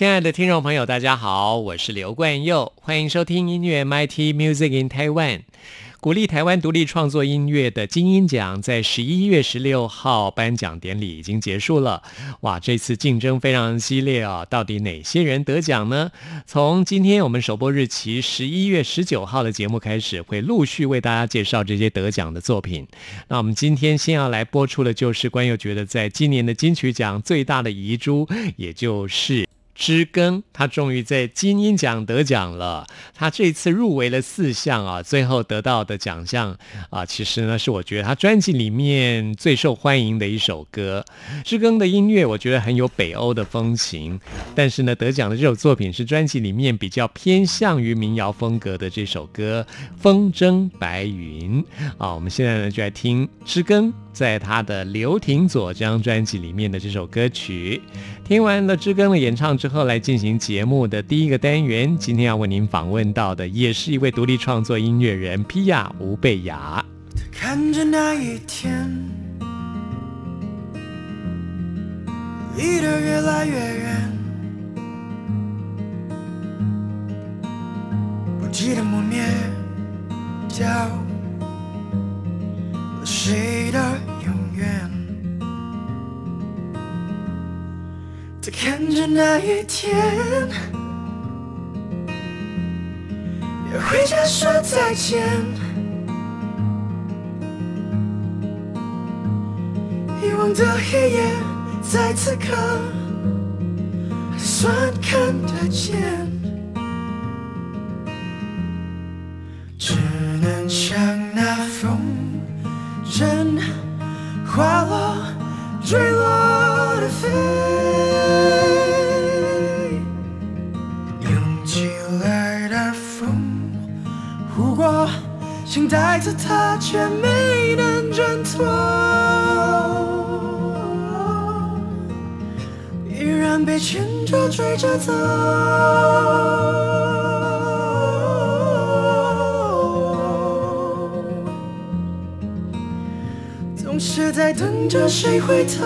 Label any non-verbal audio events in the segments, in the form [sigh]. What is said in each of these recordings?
亲爱的听众朋友，大家好，我是刘冠佑，欢迎收听音乐 MIT Music in Taiwan。鼓励台湾独立创作音乐的金音奖在十一月十六号颁奖典礼已经结束了。哇，这次竞争非常激烈啊！到底哪些人得奖呢？从今天我们首播日期十一月十九号的节目开始，会陆续为大家介绍这些得奖的作品。那我们今天先要来播出的就是关佑觉得在今年的金曲奖最大的遗珠，也就是。知更，他终于在金鹰奖得奖了。他这次入围了四项啊，最后得到的奖项啊，其实呢是我觉得他专辑里面最受欢迎的一首歌。知更的音乐我觉得很有北欧的风情，但是呢得奖的这首作品是专辑里面比较偏向于民谣风格的这首歌《风筝白云》啊。我们现在呢就来听知更在他的《刘廷佐》这张专辑里面的这首歌曲。听完了知更的演唱之后，来进行节目的第一个单元。今天要为您访问到的，也是一位独立创作音乐人皮亚吴贝雅。看着那一天，离得越来越远，记得磨灭掉了谁的。在看着那一天，要回家说再见，遗忘的黑夜在此刻还算看得见，只能像那风筝滑落坠落的飞。涌起来的风，呼过想带着它，却没能挣脱，依然被牵着追着走。在等着谁回头。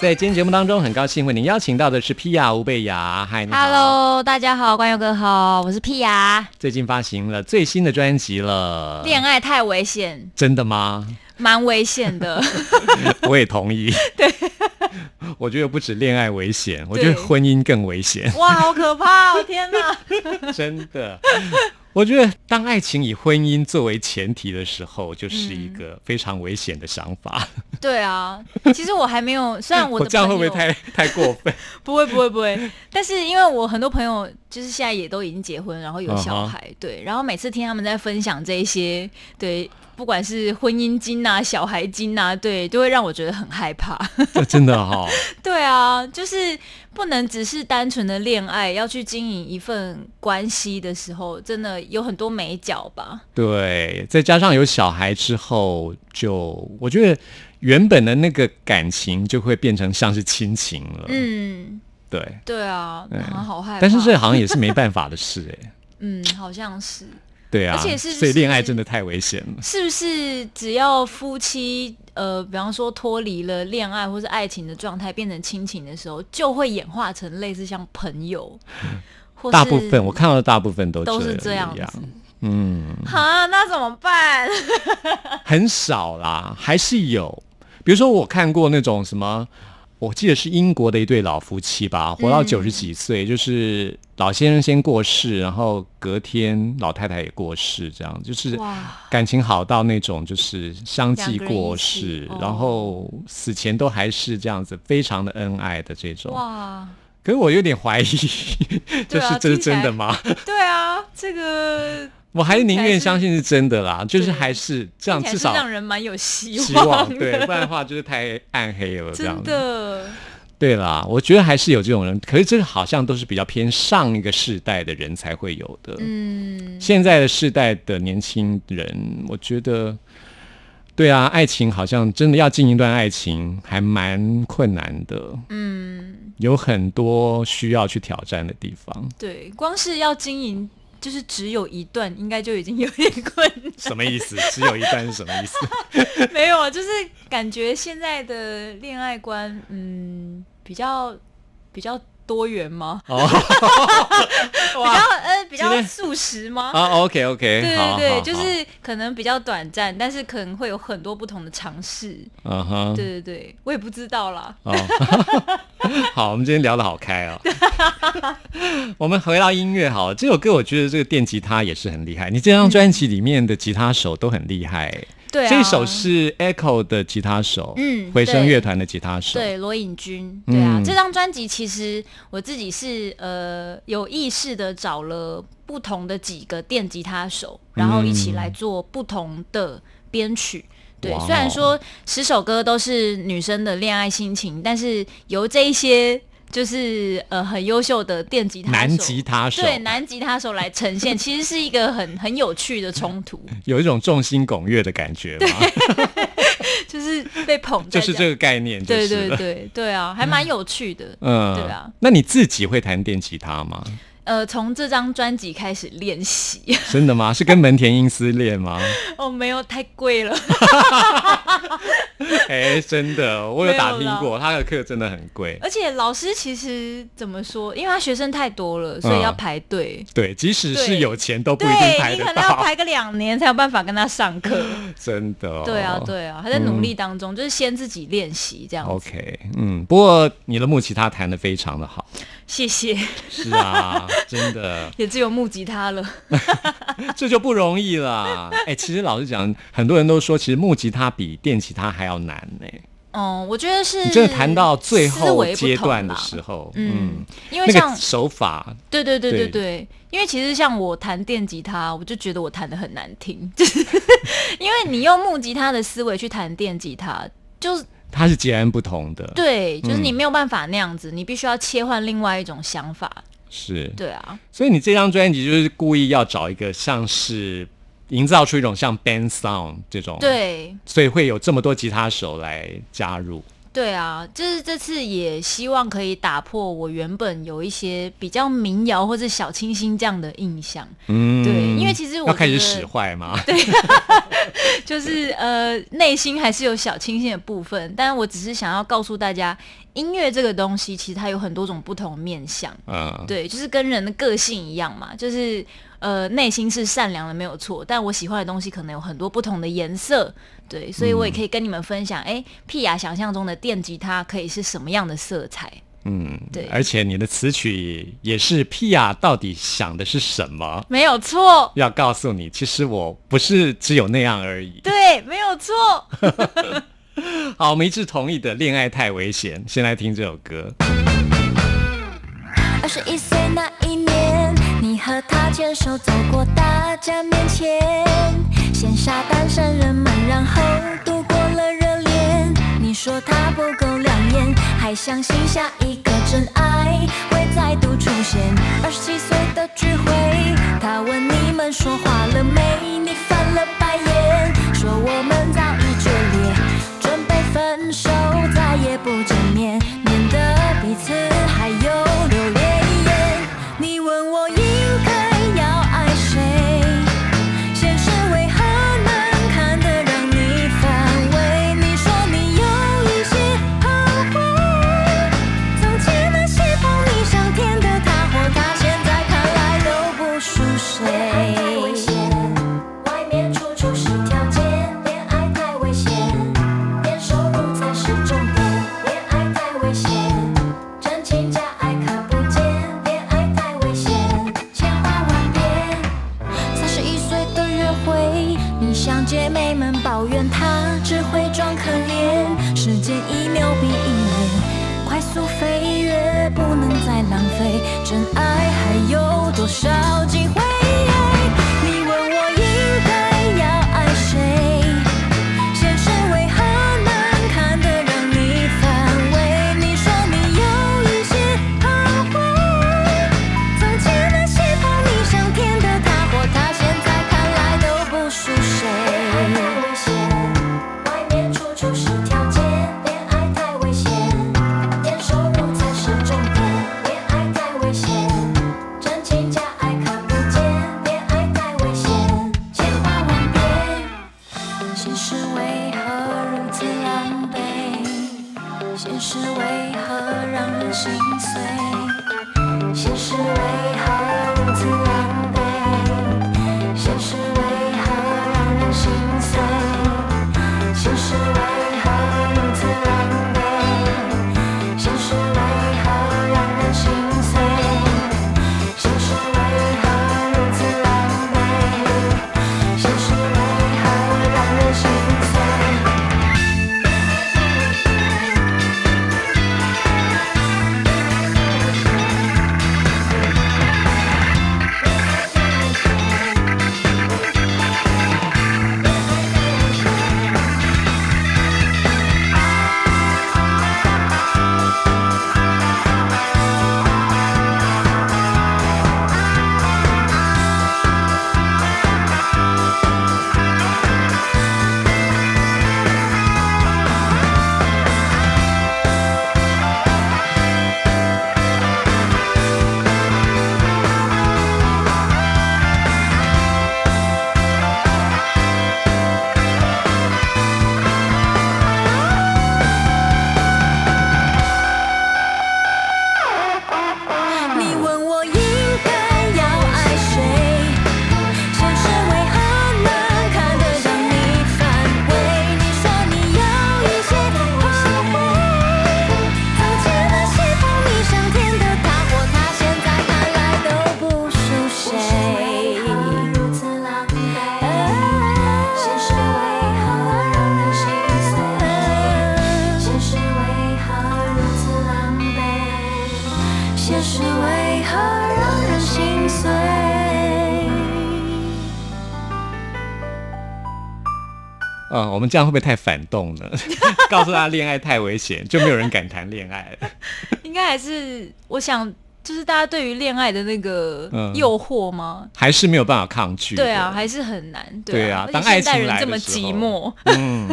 在今天节目当中，很高兴为您邀请到的是皮亚吴贝雅。嗨，Hello，大家好，关友哥好，我是皮亚。最近发行了最新的专辑了，恋爱太危险，真的吗？蛮危险的。[laughs] 我也同意。[laughs] 对，[laughs] 我觉得不止恋爱危险，我觉得婚姻更危险。哇，好可怕哦！天哪，[laughs] 真的。我觉得，当爱情以婚姻作为前提的时候，就是一个非常危险的想法。对啊，其实我还没有，[laughs] 虽然我的这样会不会太太过分？不会，不会，不会。但是因为我很多朋友就是现在也都已经结婚，然后有小孩，对，然后每次听他们在分享这些，对。不管是婚姻经啊、小孩经啊，对，都会让我觉得很害怕。[laughs] 真的哈。[laughs] 对啊，就是不能只是单纯的恋爱，要去经营一份关系的时候，真的有很多美角吧。对，再加上有小孩之后，就我觉得原本的那个感情就会变成像是亲情了。嗯，对。对啊，好害怕。但是这好像也是没办法的事哎。[laughs] 嗯，好像是。对啊，而且是所以恋爱真的太危险了。是不是只要夫妻呃，比方说脱离了恋爱或是爱情的状态，变成亲情的时候，就会演化成类似像朋友？大部分我看到的大部分都都是这样子。嗯，好，那怎么办？很少啦，还是有。比如说我看过那种什么。我记得是英国的一对老夫妻吧，活到九十几岁，就是老先生先过世，然后隔天老太太也过世，这样就是感情好到那种就是相继过世，然后死前都还是这样子，非常的恩爱的这种。哇！可是我有点怀疑，[laughs] 就是这是真的吗？[laughs] 对啊，这个。我还是宁愿相信是真的啦，就是还是这样，至少让人蛮有希望。对，不然的话就是太暗黑了。这样的，对啦，我觉得还是有这种人，可是这个好像都是比较偏上一个世代的人才会有的。嗯，现在的世代的年轻人，我觉得，对啊，爱情好像真的要进一段爱情还蛮困难的。嗯，有很多需要去挑战的地方。对，光是要经营。就是只有一段，应该就已经有点困难。什么意思？只有一段是什么意思？[laughs] 没有啊，就是感觉现在的恋爱观，嗯，比较比较。多元吗？哦，[laughs] 比较呃比较素食吗？啊，OK OK，对对对，就是可能比较短暂，但是可能会有很多不同的尝试。嗯哼，对对对，我也不知道啦。[laughs] 好，我们今天聊的好开哦。[laughs] 我们回到音乐，好，这首歌我觉得这个电吉他也是很厉害。你这张专辑里面的吉他手都很厉害。对，这首是 Echo 的吉他手，嗯，回声乐团的吉他手，对，罗颖君，对啊，这张专辑其实我自己是呃有意识的找了不同的几个电吉他手，然后一起来做不同的编曲。对，虽然说十首歌都是女生的恋爱心情，但是由这一些。就是呃很优秀的电吉他男吉他手，对男吉他手来呈现，[laughs] 其实是一个很很有趣的冲突，有一种众星拱月的感觉吗？[laughs] 就是被捧，就是这个概念，对对对对啊，还蛮有趣的，嗯，对啊。那你自己会弹电吉他吗？呃，从这张专辑开始练习，[laughs] 真的吗？是跟门田英司练吗？[laughs] 哦，没有，太贵了。[laughs] 哎，真的，我有打听过，他的课真的很贵。而且老师其实怎么说？因为他学生太多了，所以要排队。对，即使是有钱都不一定排得到。你可能要排个两年才有办法跟他上课。真的。对啊，对啊，还在努力当中，就是先自己练习这样。OK，嗯，不过你的木吉他弹的非常的好。谢谢。是啊，真的 [laughs] 也只有木吉他了，[laughs] 这就不容易了。哎，其实老实讲，很多人都说，其实木吉他比电吉他还要难呢。哦，我觉得是。你真的弹到最后阶段的时候，嗯，因为像手法，对对对对对，因为其实像我弹电吉他，我就觉得我弹的很难听，就是 [laughs] 因为你用木吉他的思维去弹电吉他，就是。它是截然不同的，对，就是你没有办法那样子，你必须要切换另外一种想法。是，对啊。所以你这张专辑就是故意要找一个像是营造出一种像 band sound 这种，对，所以会有这么多吉他手来加入。对啊，就是这次也希望可以打破我原本有一些比较民谣或者小清新这样的印象。嗯，对，因其实我要开始使坏吗？[laughs] 就是呃，内心还是有小清新的部分，但我只是想要告诉大家，音乐这个东西其实它有很多种不同面相，嗯，对，就是跟人的个性一样嘛，就是呃，内心是善良的没有错，但我喜欢的东西可能有很多不同的颜色，对，所以我也可以跟你们分享，哎、屁雅想象中的电吉他可以是什么样的色彩？嗯，对而且你的词曲也是 Pia 到底想的是什么？没有错，要告诉你，其实我不是只有那样而已。对，没有错。[laughs] 好，我们一致同意的，恋爱太危险。先来听这首歌。二十一岁那一年，你和他牵手走过大家面前，羡煞单身人们，然后度过了热恋。你说他不够亮眼，还相信下一个真爱会再度出现。二十七岁的聚会，他问你们说话了没？你翻了白眼，说我们在现实为何让人心碎？嗯，我们这样会不会太反动了？[laughs] 告诉大家恋爱太危险，就没有人敢谈恋爱了。[laughs] 应该还是我想，就就是大家对于恋爱的那个嗯诱惑吗？还是没有办法抗拒。对啊，，还是很难。对啊当爱情现代人这么寂寞。嗯，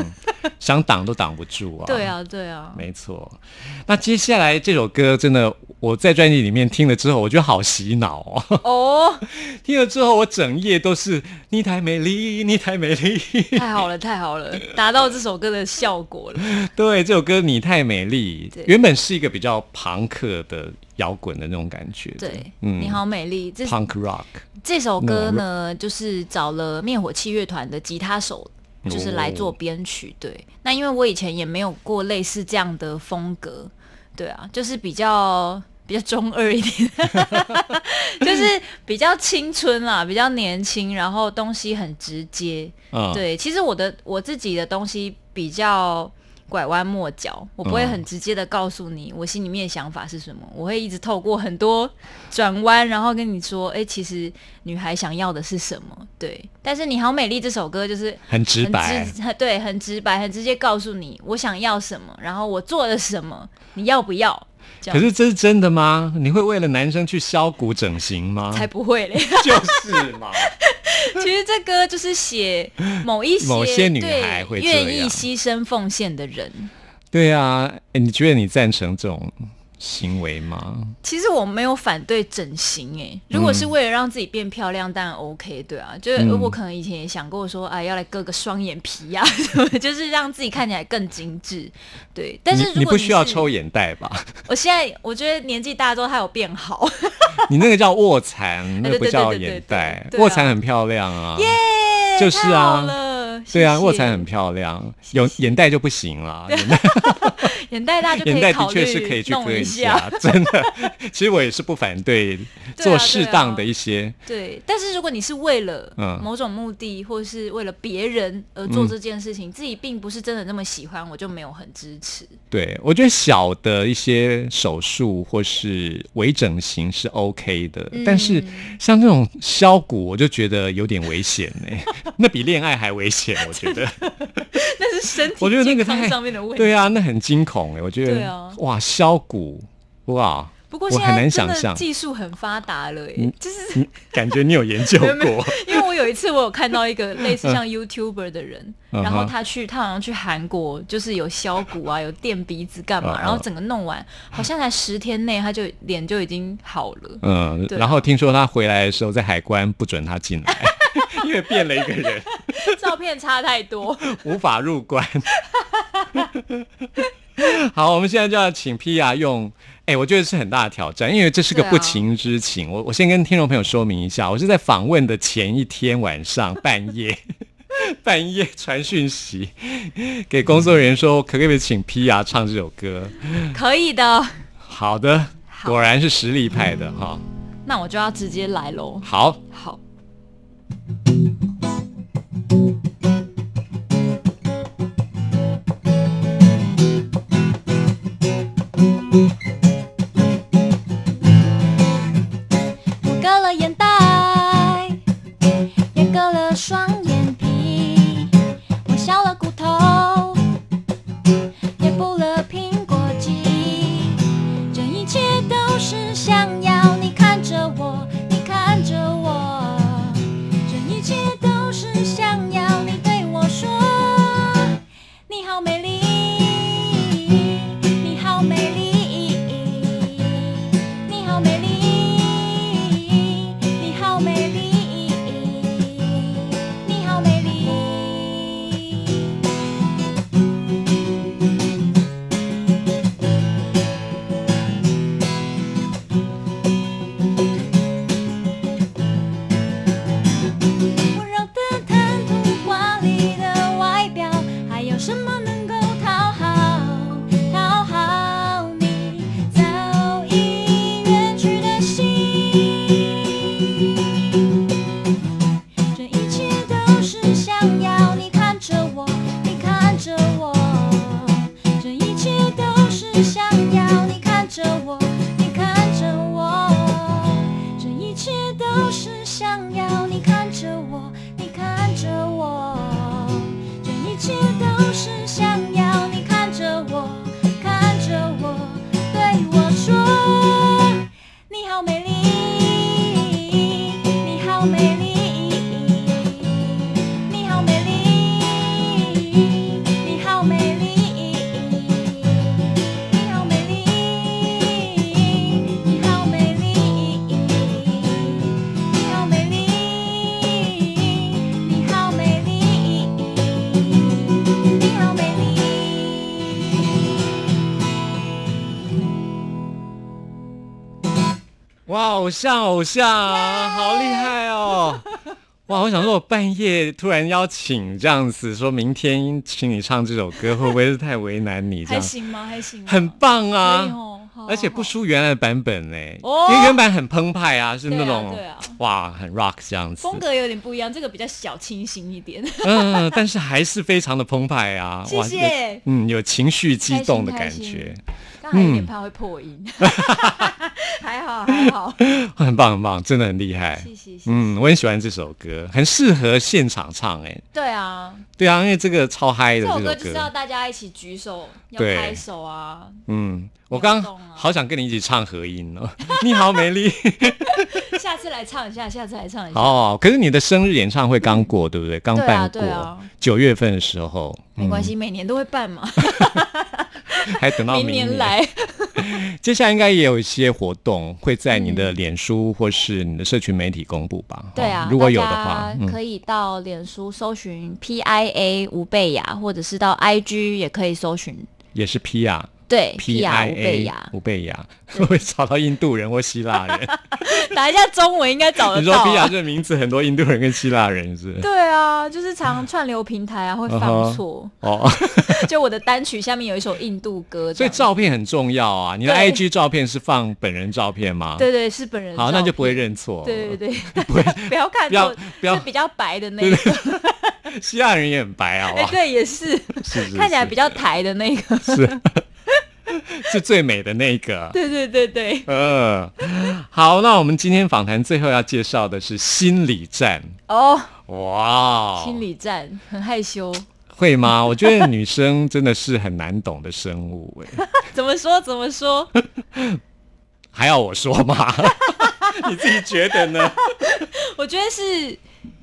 想挡都挡不住啊。[laughs] 对。啊，对啊。没错，那接下来这首歌真的，我在专辑里面听了之后，我觉得好洗脑哦。哦，[laughs] 听了之后，我整夜都是你太美丽，你太美丽。[laughs] 太好了，太好了，达到这首歌的效果了。对，这首歌你太美丽，原本是一个比较朋克的摇滚的那种感觉的。对，嗯你好美丽。这，punk rock。这首歌呢，就是找了灭火器乐团的吉他手，就是来做编曲。对，那因为我以前也没有过类似这样的风格，对啊，就是比较比较中二一点，[laughs] 就是比较青春啦，比较年轻，然后东西很直接。嗯，对，其实我的我自己的东西比较拐弯抹角，我不会嗯很直接的告诉你我心里面的想法是什么，我会一直透过很多转弯，然后跟你说，哎、其实女孩想要的是什么？对，但是《你好美丽》这首歌就是很直白。很直对，很直白，很直接告诉你我想要什么，然后我做了什么，你要不要？可是这是真的吗？你会为了男生去削骨整形吗？才不会嘞。就是嘛。[laughs] [laughs] 其实这歌就是写某一些 [laughs] 某些女对孩会愿意牺牲奉献的人。对啊，诶你觉得你赞成这种行为吗？其实我没有反对整形诶、如果是为了让自己变漂亮，当然 OK，对啊。就是嗯我可能以前也想过说，哎，要来割个双眼皮呀、什么，就是让自己看起来更精致。对，但是如果你你不需要抽，眼袋吧？[laughs] 我现在我觉得年纪大之后，它有变好。[laughs] 你那个叫卧蚕，那个不叫眼袋。卧蚕很漂亮啊。耶，就是啊了，对啊，卧蚕很漂亮，有眼袋就不行了。眼袋。眼袋，[laughs] 大就可 [laughs] 眼袋的确是可以去割一下，[laughs] 真的。其实我也是不反对做适当的一些，对，但是如果你是为了嗯。某种目的，或是为了别人而做这件事情，自己并不是真的那么喜欢，我就没有很支持。对我觉得小的一些手术或是微整形是 OK 的，嗯。但是像这种削骨，我就觉得有点危险呢、那比恋爱还危险，[laughs] 我觉得。[laughs] 那是身体我觉得那个健康太上面的问题。对啊，那很惊恐哎、我觉得。对啊哇，削骨，哇，不过现在很难真的想象技术很发达了耶，就是感觉你有研究过？因为我有一次我有看到一个类似像 YouTuber 的人，嗯然后他去他好像去韩国，就是有削骨啊，有垫鼻子干嘛，然后整个弄完，好像才十天内他就脸就已经好了。嗯，然后听说他回来的时候，在海关不准他进来，[laughs] 因为变了一个人，[laughs] 照片差太多，无法入关。好，我们现在就要请 Pia 用，哎、我觉得是很大的挑战，因为这是个不情之请。我我先跟听众朋友说明一下，我是在访问的前一天晚上半夜。[laughs] 半夜传讯息给工作人员说，可不可以请 Pia 唱这首歌？可以的。好的，好果然是实力派的哈。那我就要直接来喽。好，好。我偶像偶像，好厉害哦！哇，我想说，我半夜突然邀请这样子，说明天请你唱这首歌，会不会是太为难你？这样还行吗？还行吗，很棒啊！哦好而且不好输原来的版本嘞，哦因为原版很澎湃啊，是那种、对啊哇很 rock 这样子，风格有点不一样，这个比较小清新一点。嗯，但是还是非常的澎湃啊，[laughs] 谢哇谢有嗯，有情绪激动的感觉，刚才有点怕会破音，还 [laughs] 好还好，[laughs] 很棒很棒，真的很厉害。谢谢谢谢。嗯，我很喜欢这首歌，很适合现场唱哎、对啊，对啊，因为这个超嗨的这首歌就是要大家一起举手，要拍手啊。嗯，我刚好想跟你一起唱合音哦。[laughs] 你好，美丽。[laughs] 下次来唱一下，下次来唱一下。哦，可是你的生日演唱会刚过，对不对？刚办过对啊，九、月份的时候，没关系，每年都会办嘛。[laughs] 还等到明年年来，接下来应该也有一些活动会在你的脸书或是你的社群媒体公布吧？对啊哦，如果有的话可以到脸书搜寻 P I A 吴贝雅，或者是到 I G 也可以搜寻也是 P 雅对 P P I R 吴贝 A 雅，吴贝雅，会找到印度人或希腊人？打一下中文应该找得到你说到 P 啊、R 这个名字，很多印度人跟希腊人是？对啊，就是常串流平台啊会犯错，哦，就我的单曲下面有一首印度歌所以，照片很重要啊。你的 IG 照片是放本人照片吗？对对是本人，好，那就不会。认错。对对对，不要看不要，不要比较白的那个，[laughs] 希腊人也很白啊？对，也是 [laughs] 是是看起来比较台的那个，是 [laughs] 是最美的那个。对对对对，呃，好，那我们今天访谈最后要介绍的是心理战。哦，哇，心理战很害羞，会吗？我觉得女生真的是很难懂的生物，哎，怎么说怎么说？还要我说吗？你自己觉得呢？我觉得是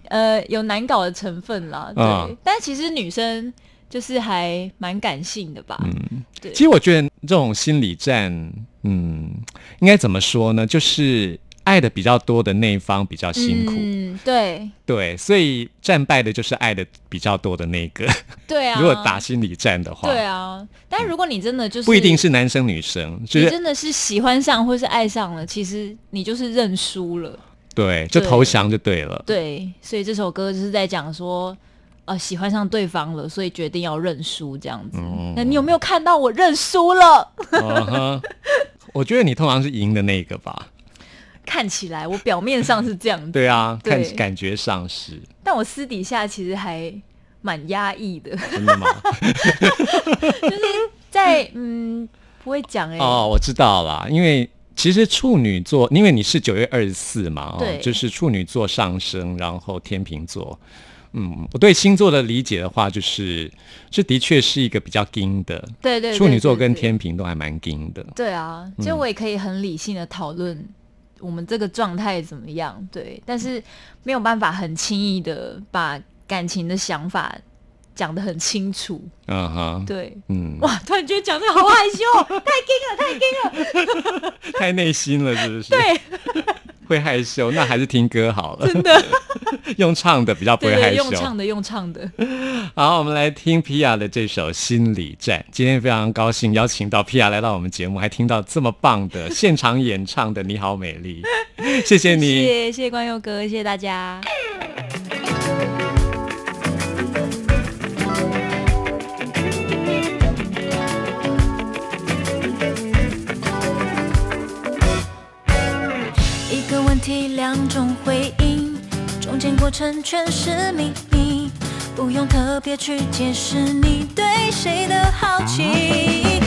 呃有难搞的成分啦，对，嗯但其实女生就是还蛮感性的吧，嗯。对。其实我觉得这种心理战，嗯，应该怎么说呢？就是爱的比较多的那一方比较辛苦，嗯，对。对，所以战败的就是爱的比较多的那个。对啊，[laughs] 如果打心理战的话，对啊，但如果你真的就是不一定是男生女生，就是你真的是喜欢上或是爱上了，其实你就是认输了。对，就投降就对了。对，所以这首歌就是在讲说，呃，喜欢上对方了，所以决定要认输这样子。嗯那你有没有看到我认输了？我觉得你通常是赢的那个吧？看起来我表面上是这样子，对啊，看对感觉上是但我私底下其实还蛮压抑的，真的吗？[laughs] 在嗯不会讲哎、哦，我知道啦，因为其实处女座，因为你是九月二十四嘛，哦，就是处女座上升，然后天秤座。嗯，我对星座的理解的话，就是这的确是一个比较硬的，对对对处女座跟天平都还蛮硬的。对啊，嗯。就我也可以很理性的讨论我们这个状态怎么样，对，但是没有办法很轻易的把感情的想法讲的很清楚，嗯哼，对。嗯，哇！突然觉得讲这个好害羞，[laughs] 太硬了，太硬了。[laughs] 太内心了，是不是？对，[laughs] 会害羞，那还是听歌好了。真的，用唱的比较不会害羞。用唱的，用唱的。好，我们来听皮亚的这首《心理战》。今天非常高兴邀请到皮亚来到我们节目，还听到这么棒的现场演唱的《你好美丽》，谢谢你。谢谢谢谢关佑哥，谢谢大家。体，两种回应，中间过程全是秘密，不用特别去解释你对谁的好奇。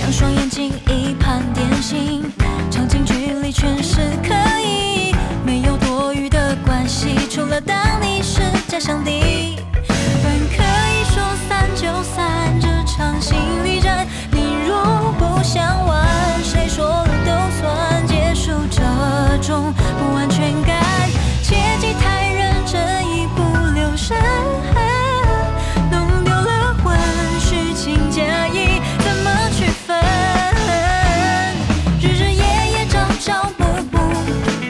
两双眼睛，一盘点心，长近距离全是可以，没有多余的关系，除了当你是假想敌。本可以说散就散这场心理战，你若不想玩，谁说了都算这种不安全感。切记太认真，一不留神，弄丢了魂，虚情假意怎么区分？日日夜夜朝朝暮暮，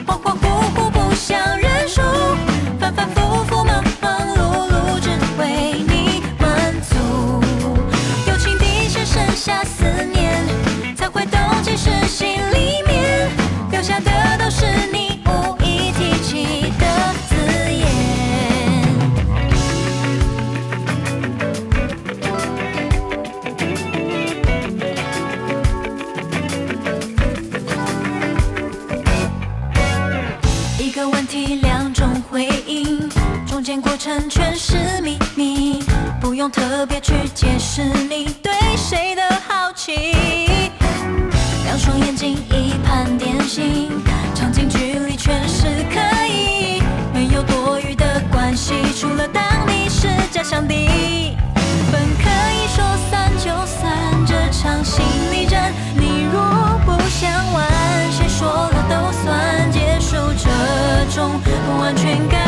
恍恍惚惚不想认输，反反复复用特别去解释你对谁的好奇。两双眼睛一盘点心，场景距离全是可以，没有多余的关系，除了当你是假想敌。本可以说散就散这场心理战，你若不想玩，谁说了都算结束这种不安全感。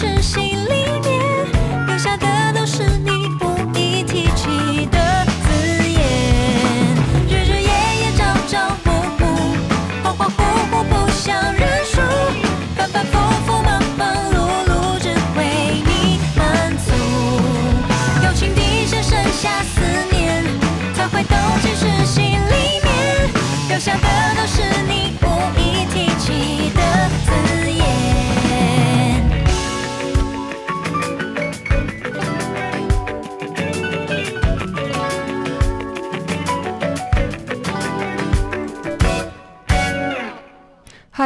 懂其实心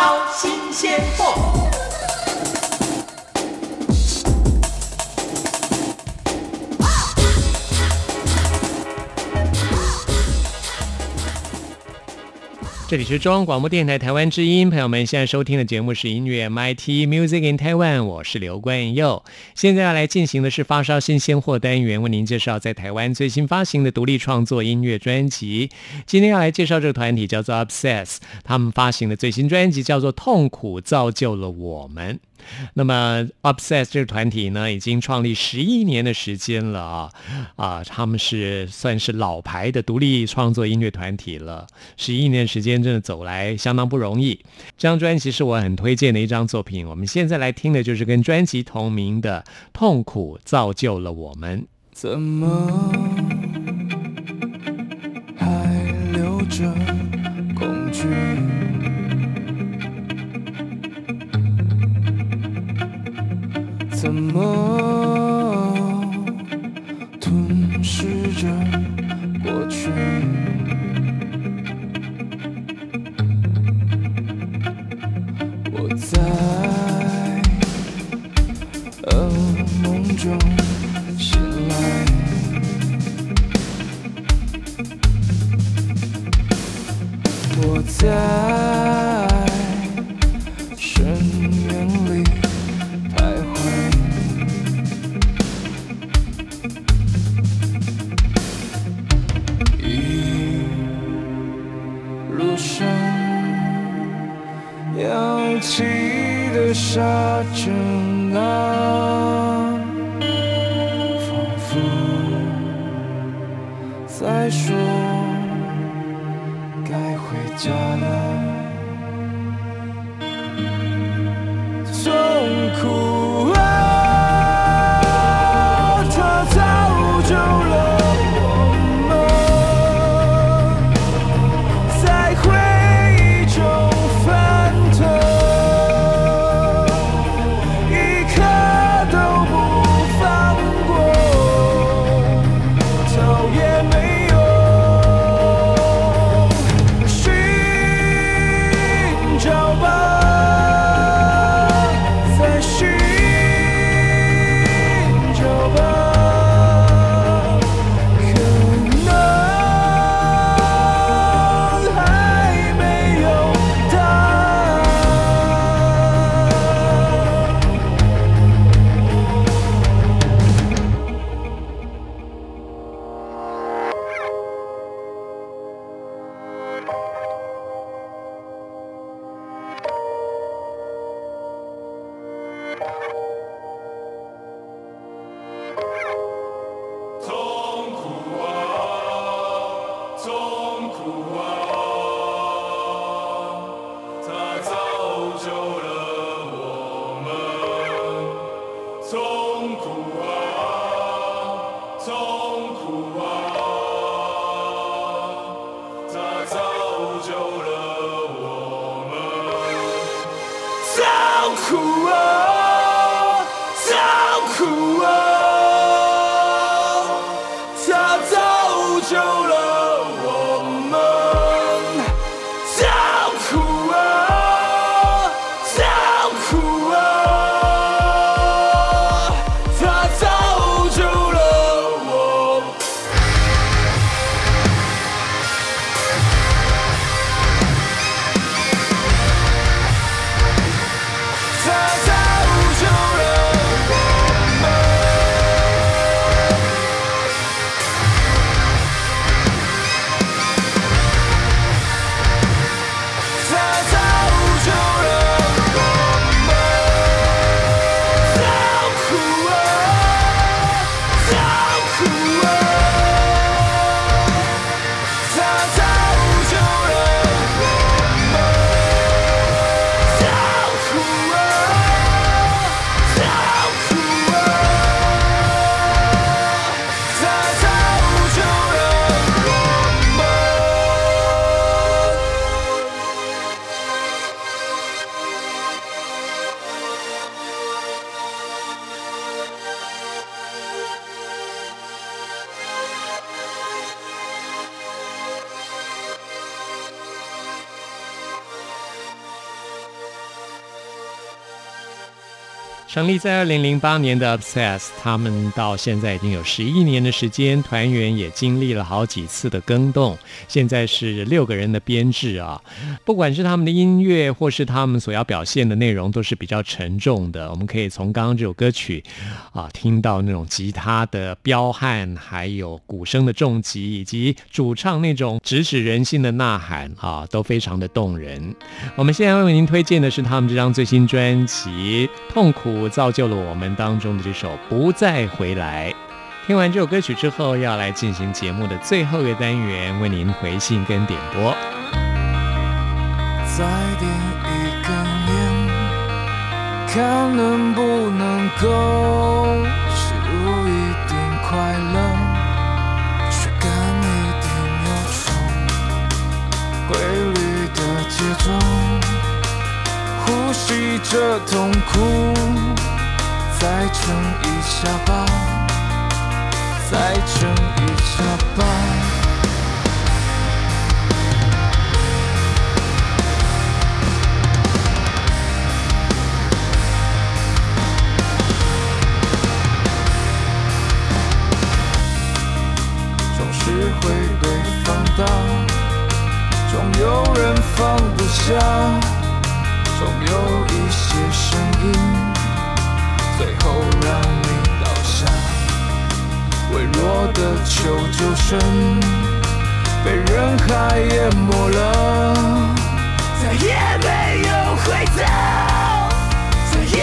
烧新鲜货。这里是中央广播电台台湾之音，朋友们现在收听的节目是音乐 MIT Music in Taiwan，我是刘冠佑。现在要来进行的是发烧新鲜货单元，为您介绍在台湾最新发行的独立创作音乐专辑。今天要来介绍这个团体叫做 Obsess，他们发行的最新专辑叫做《痛苦造就了我们》。那么 Obsess 这个团体呢，已经创立十一年的时间了啊啊，他们是算是老牌的独立创作音乐团体了。十一年时间真的走来相当不容易。这张专辑是我很推荐的一张作品。我们现在来听的就是跟专辑同名的《痛苦造就了我们》。怎么么 fortune 成立在二零零八年的 Obsess，他们到现在已经有十一年的时间，团员也经历了好几次的更动，现在是六个人的编制啊。不管是他们的音乐，或是他们所要表现的内容，都是比较沉重的。我们可以从刚刚这首歌曲啊，听到那种吉他的彪悍，还有鼓声的重击，以及主唱那种直指人心的呐喊啊，都非常的动人。我们现在为您推荐的是他们这张最新专辑《痛苦》。造就了我们当中的这首《不再回来》。听完这首歌曲之后，要来进行节目的最后一个单元，为您回信跟点播。再点一根烟，看能不能够吸入一点快乐，驱赶一点忧愁，规律的节奏，呼吸着痛苦。再撑一下吧，再撑一下吧。总是会被放大，总有人放不下，总有一些声音。最后让你倒下，微弱的求救声被人海淹没了，再也没有回头，再也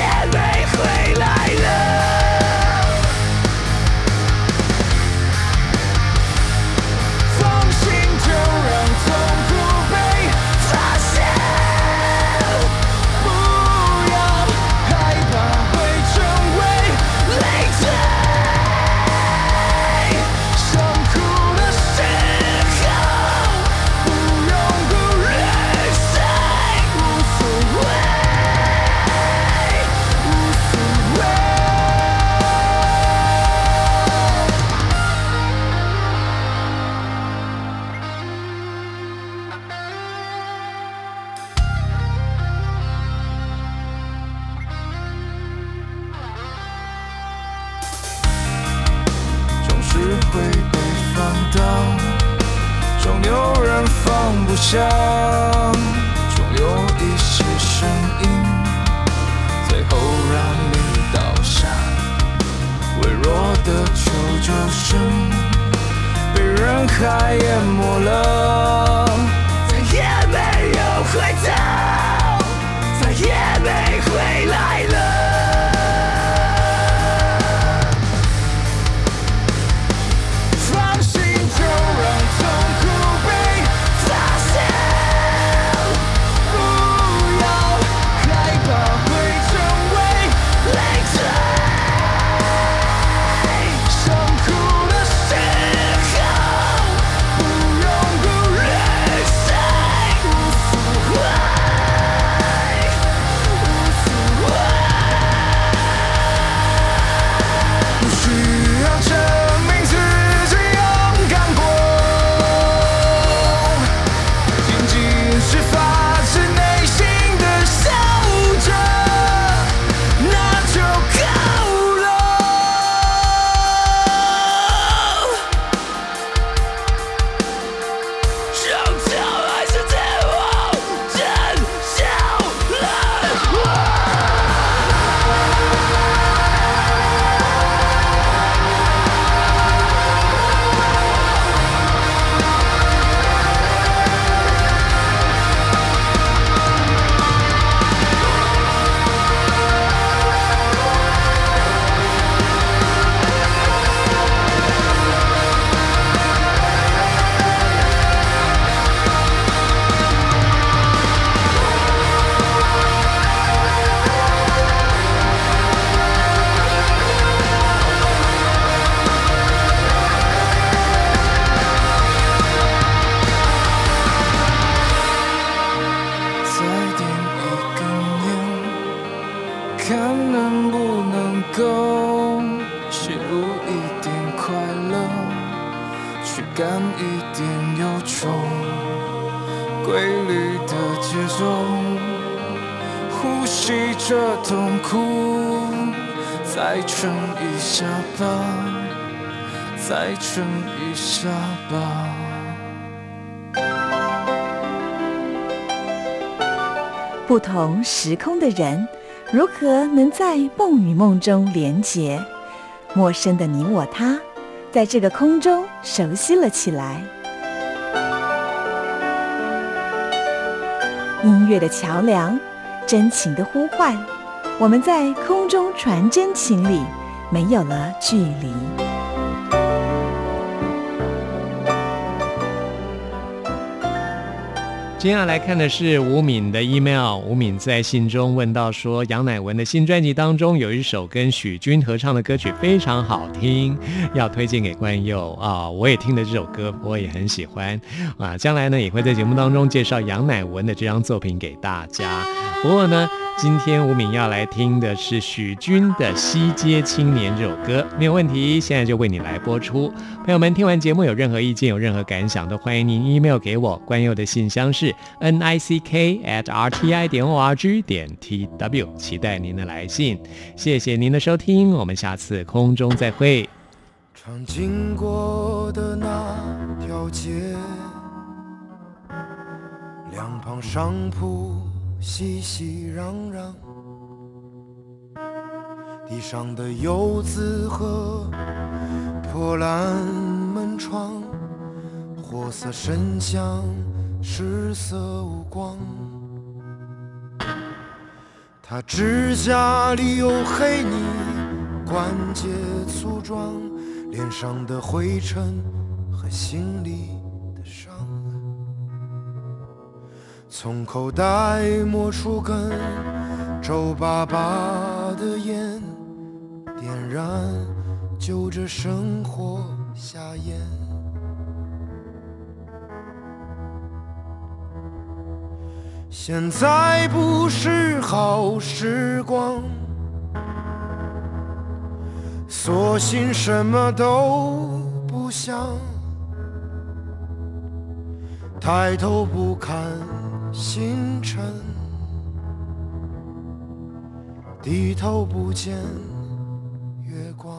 规律的节奏，呼吸着痛苦。再撑一下吧，再撑一下吧。不同时空的人，如何能在梦与梦中连结？陌生的你我他，在这个空中熟悉了起来。音乐的桥梁，真情的呼唤，我们在空中传真情里，没有了距离。接下来看的是吴敏的 email。吴敏在信中问到说，杨乃文的新专辑当中有一首跟许君合唱的歌曲非常好听，要推荐给冠佑啊！我也听了这首歌，我也很喜欢啊！将来呢也会在节目当中介绍杨乃文的这张作品给大家。不过呢。今天吴敏要来听的是许君的《西街青年》这首歌，没有问题，现在就为你来播出。朋友们，听完节目有任何意见、有任何感想，都欢迎您 email 给我。关佑的信箱是 n i c k at r t i 点 o r g 点 t w，期待您的来信。谢谢您的收听，我们下次空中再会。常经过的那条街，两旁商铺。熙熙攘攘，地上的油渍和破烂门窗，货色深香，失色无光。他指甲里有黑泥，关节粗壮，脸上的灰尘和行李。从口袋摸出根皱巴巴的烟，点燃，就着生活下咽。现在不是好时光，索性什么都不想，抬头不看。星辰，低头不见月光。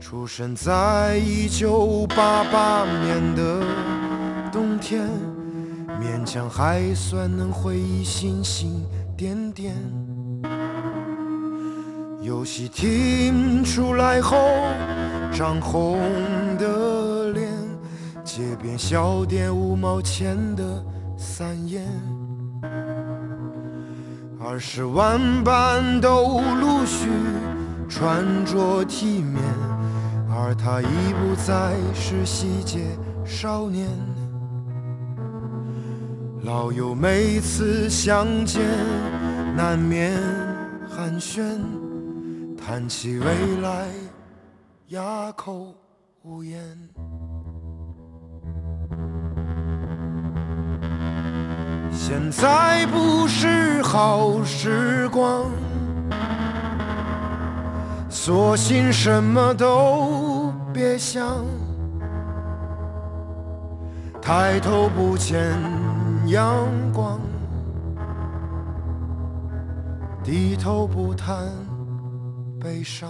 出生在一九八八年的冬天，勉强还算能回忆星星点点。游戏厅出来后，涨红。街边小店五毛钱的散烟，二十万般都陆续穿着体面，而他已不再是西街少年。老友每次相见，难免寒暄，谈起未来，哑口无言。现在不是好时光，索性什么都别想，抬头不见阳光，低头不谈悲伤。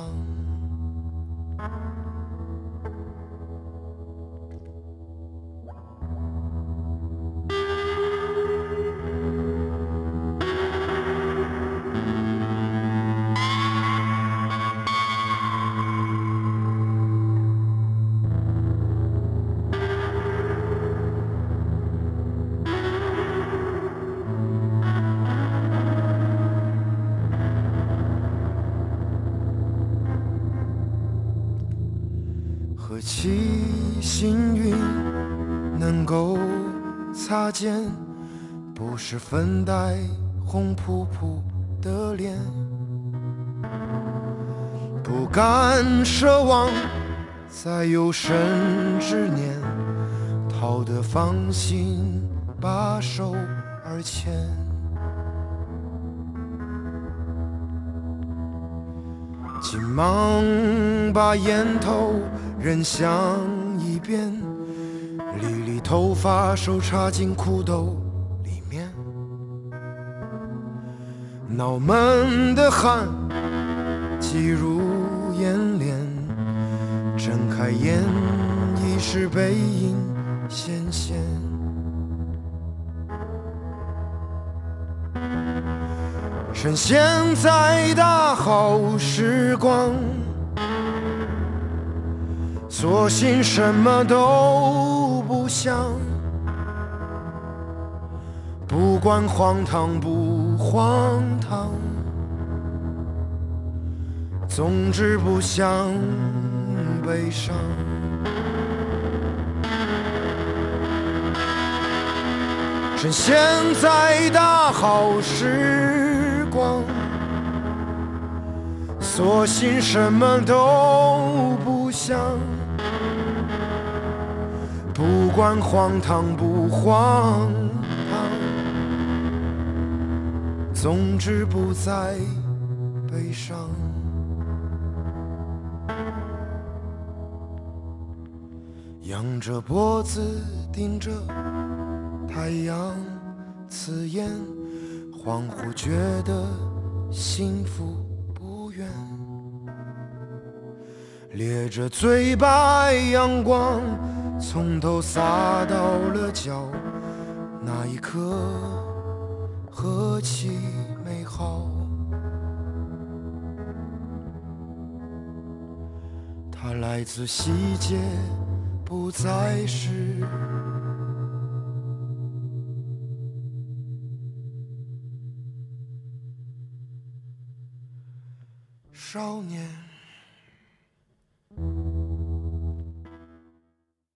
间不是粉黛红扑扑的脸，不敢奢望再有生之年，逃得放心把手而牵。急忙把烟头扔向一边。头发，手插进裤兜里面。脑门的汗挤入眼帘，睁开眼已是背影显现。趁现在大好时光，索性什么都不想。不管荒唐不荒唐，总之不想悲伤。趁现在大好时光，索性什么都不想。不管荒唐不荒唐。总之不再悲伤，仰着脖子盯着太阳刺眼，恍惚觉得幸福不远，咧着嘴巴阳光从头洒到了脚，那一刻。何其美好！它来自细节，不再是少年。